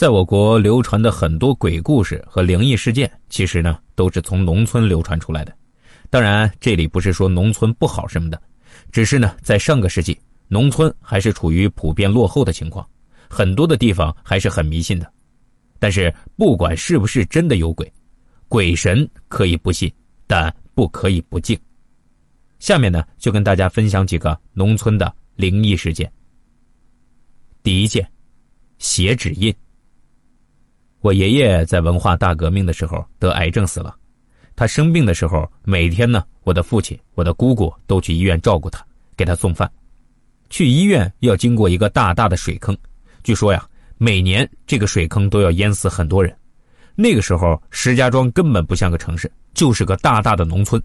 在我国流传的很多鬼故事和灵异事件，其实呢都是从农村流传出来的。当然，这里不是说农村不好什么的，只是呢，在上个世纪，农村还是处于普遍落后的情况，很多的地方还是很迷信的。但是，不管是不是真的有鬼，鬼神可以不信，但不可以不敬。下面呢，就跟大家分享几个农村的灵异事件。第一件，血指印。我爷爷在文化大革命的时候得癌症死了，他生病的时候，每天呢，我的父亲、我的姑姑都去医院照顾他，给他送饭。去医院要经过一个大大的水坑，据说呀，每年这个水坑都要淹死很多人。那个时候，石家庄根本不像个城市，就是个大大的农村。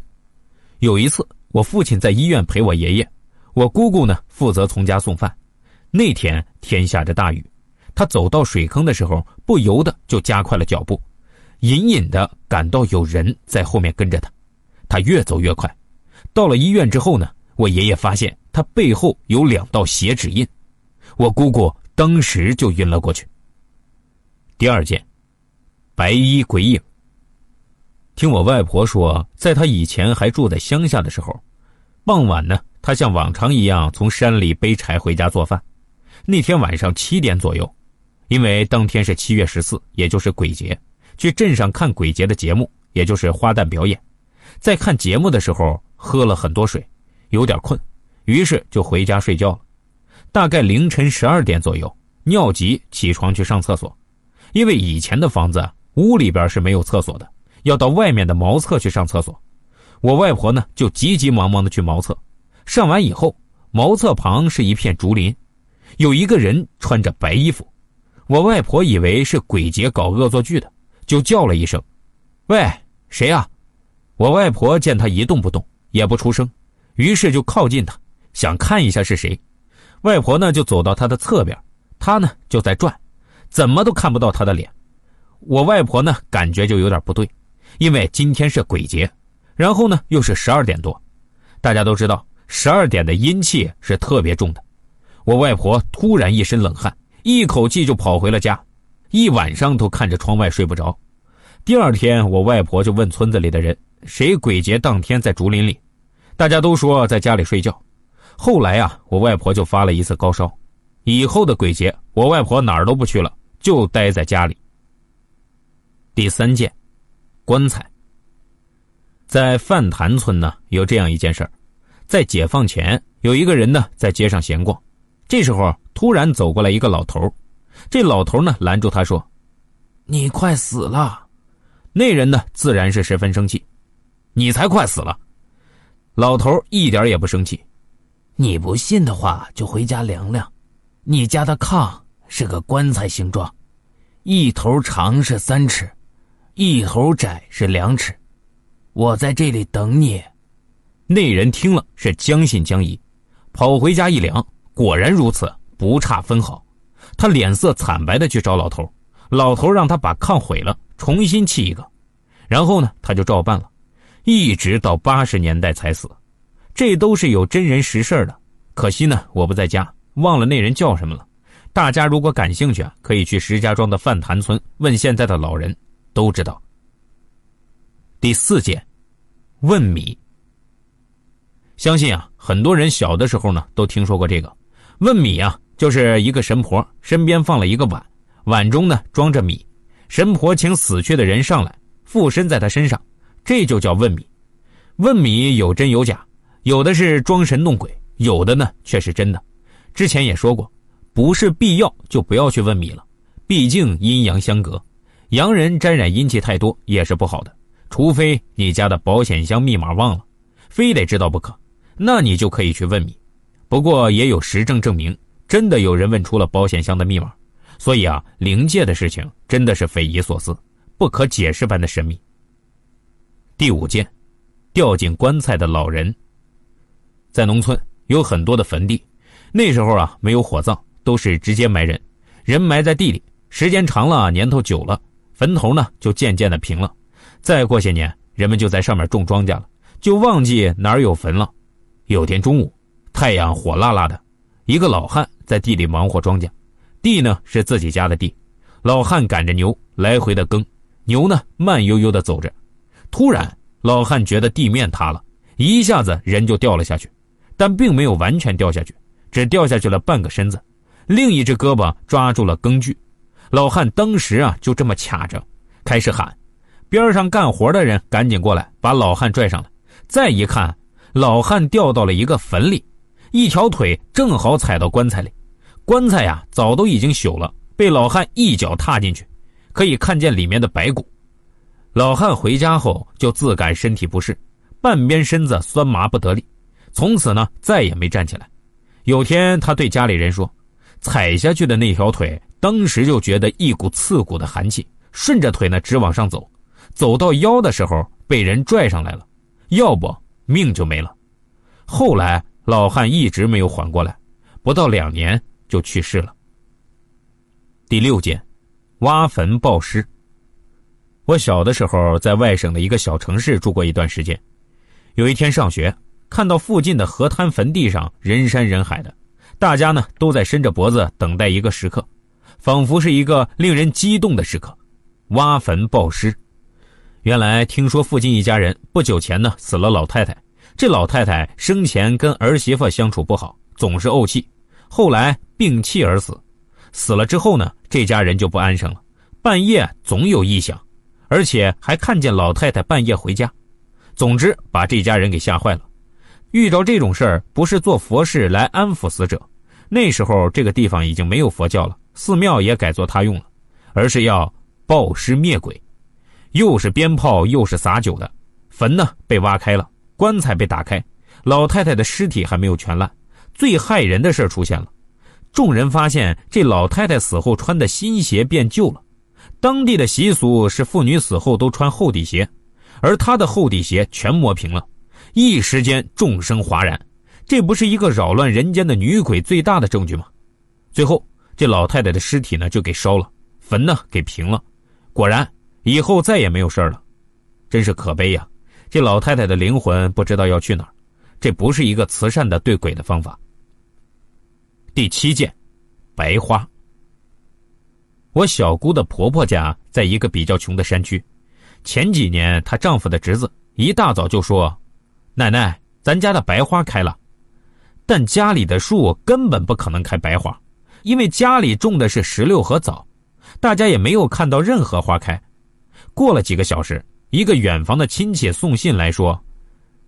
有一次，我父亲在医院陪我爷爷，我姑姑呢负责从家送饭。那天天下着大雨。他走到水坑的时候，不由得就加快了脚步，隐隐的感到有人在后面跟着他。他越走越快，到了医院之后呢，我爷爷发现他背后有两道血指印，我姑姑当时就晕了过去。第二件，白衣鬼影。听我外婆说，在她以前还住在乡下的时候，傍晚呢，她像往常一样从山里背柴回家做饭。那天晚上七点左右。因为当天是七月十四，也就是鬼节，去镇上看鬼节的节目，也就是花旦表演。在看节目的时候，喝了很多水，有点困，于是就回家睡觉了。大概凌晨十二点左右，尿急起床去上厕所。因为以前的房子屋里边是没有厕所的，要到外面的茅厕去上厕所。我外婆呢就急急忙忙的去茅厕，上完以后，茅厕旁是一片竹林，有一个人穿着白衣服。我外婆以为是鬼节搞恶作剧的，就叫了一声：“喂，谁呀？”我外婆见他一动不动，也不出声，于是就靠近他，想看一下是谁。外婆呢就走到他的侧边，他呢就在转，怎么都看不到他的脸。我外婆呢感觉就有点不对，因为今天是鬼节，然后呢又是十二点多，大家都知道十二点的阴气是特别重的。我外婆突然一身冷汗。一口气就跑回了家，一晚上都看着窗外睡不着。第二天，我外婆就问村子里的人：“谁鬼节当天在竹林里？”大家都说在家里睡觉。后来啊，我外婆就发了一次高烧。以后的鬼节，我外婆哪儿都不去了，就待在家里。第三件，棺材。在范坛村呢，有这样一件事儿：在解放前，有一个人呢在街上闲逛，这时候。突然走过来一个老头，这老头呢拦住他说：“你快死了。”那人呢自然是十分生气：“你才快死了！”老头一点也不生气：“你不信的话，就回家量量。你家的炕是个棺材形状，一头长是三尺，一头窄是两尺。我在这里等你。”那人听了是将信将疑，跑回家一量，果然如此。不差分毫，他脸色惨白的去找老头，老头让他把炕毁了，重新砌一个，然后呢，他就照办了，一直到八十年代才死，这都是有真人实事的。可惜呢，我不在家，忘了那人叫什么了。大家如果感兴趣啊，可以去石家庄的范坛村问现在的老人，都知道。第四件，问米。相信啊，很多人小的时候呢，都听说过这个，问米啊。就是一个神婆身边放了一个碗，碗中呢装着米，神婆请死去的人上来附身在他身上，这就叫问米。问米有真有假，有的是装神弄鬼，有的呢却是真的。之前也说过，不是必要就不要去问米了，毕竟阴阳相隔，洋人沾染阴气太多也是不好的。除非你家的保险箱密码忘了，非得知道不可，那你就可以去问米。不过也有实证证明。真的有人问出了保险箱的密码，所以啊，灵界的事情真的是匪夷所思、不可解释般的神秘。第五件，掉进棺材的老人。在农村有很多的坟地，那时候啊没有火葬，都是直接埋人，人埋在地里，时间长了，年头久了，坟头呢就渐渐的平了。再过些年，人们就在上面种庄稼了，就忘记哪儿有坟了。有天中午，太阳火辣辣的，一个老汉。在地里忙活庄稼，地呢是自己家的地，老汉赶着牛来回的耕，牛呢慢悠悠的走着。突然，老汉觉得地面塌了，一下子人就掉了下去，但并没有完全掉下去，只掉下去了半个身子，另一只胳膊抓住了耕具。老汉当时啊就这么卡着，开始喊。边上干活的人赶紧过来，把老汉拽上来。再一看，老汉掉到了一个坟里，一条腿正好踩到棺材里。棺材呀，早都已经朽了，被老汉一脚踏进去，可以看见里面的白骨。老汉回家后就自感身体不适，半边身子酸麻不得力，从此呢再也没站起来。有天他对家里人说：“踩下去的那条腿，当时就觉得一股刺骨的寒气，顺着腿呢直往上走。”走到腰的时候，被人拽上来了，要不命就没了。后来老汉一直没有缓过来，不到两年就去世了。第六件，挖坟报尸。我小的时候在外省的一个小城市住过一段时间，有一天上学，看到附近的河滩坟地上人山人海的，大家呢都在伸着脖子等待一个时刻，仿佛是一个令人激动的时刻——挖坟报尸。原来听说附近一家人不久前呢死了老太太，这老太太生前跟儿媳妇相处不好，总是怄气，后来病气而死。死了之后呢，这家人就不安生了，半夜总有异响，而且还看见老太太半夜回家。总之把这家人给吓坏了。遇着这种事儿，不是做佛事来安抚死者，那时候这个地方已经没有佛教了，寺庙也改作他用了，而是要报尸灭鬼。又是鞭炮又是洒酒的，坟呢被挖开了，棺材被打开，老太太的尸体还没有全烂。最害人的事出现了，众人发现这老太太死后穿的新鞋变旧了。当地的习俗是妇女死后都穿厚底鞋，而她的厚底鞋全磨平了。一时间众生哗然，这不是一个扰乱人间的女鬼最大的证据吗？最后这老太太的尸体呢就给烧了，坟呢给平了，果然。以后再也没有事了，真是可悲呀！这老太太的灵魂不知道要去哪儿，这不是一个慈善的对鬼的方法。第七件，白花。我小姑的婆婆家在一个比较穷的山区，前几年她丈夫的侄子一大早就说：“奶奶，咱家的白花开了。”但家里的树根本不可能开白花，因为家里种的是石榴和枣，大家也没有看到任何花开。过了几个小时，一个远房的亲戚送信来说，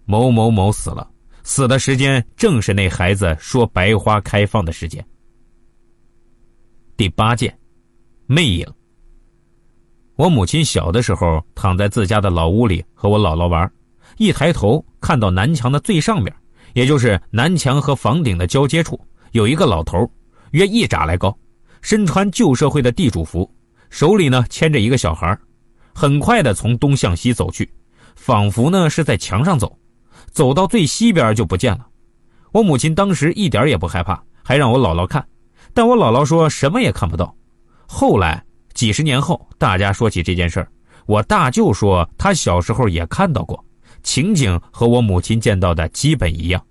某某某死了，死的时间正是那孩子说白花开放的时间。第八件，魅影。我母亲小的时候躺在自家的老屋里和我姥姥玩，一抬头看到南墙的最上面，也就是南墙和房顶的交接处，有一个老头，约一拃来高，身穿旧社会的地主服，手里呢牵着一个小孩很快的从东向西走去，仿佛呢是在墙上走，走到最西边就不见了。我母亲当时一点也不害怕，还让我姥姥看，但我姥姥说什么也看不到。后来几十年后，大家说起这件事儿，我大舅说他小时候也看到过，情景和我母亲见到的基本一样。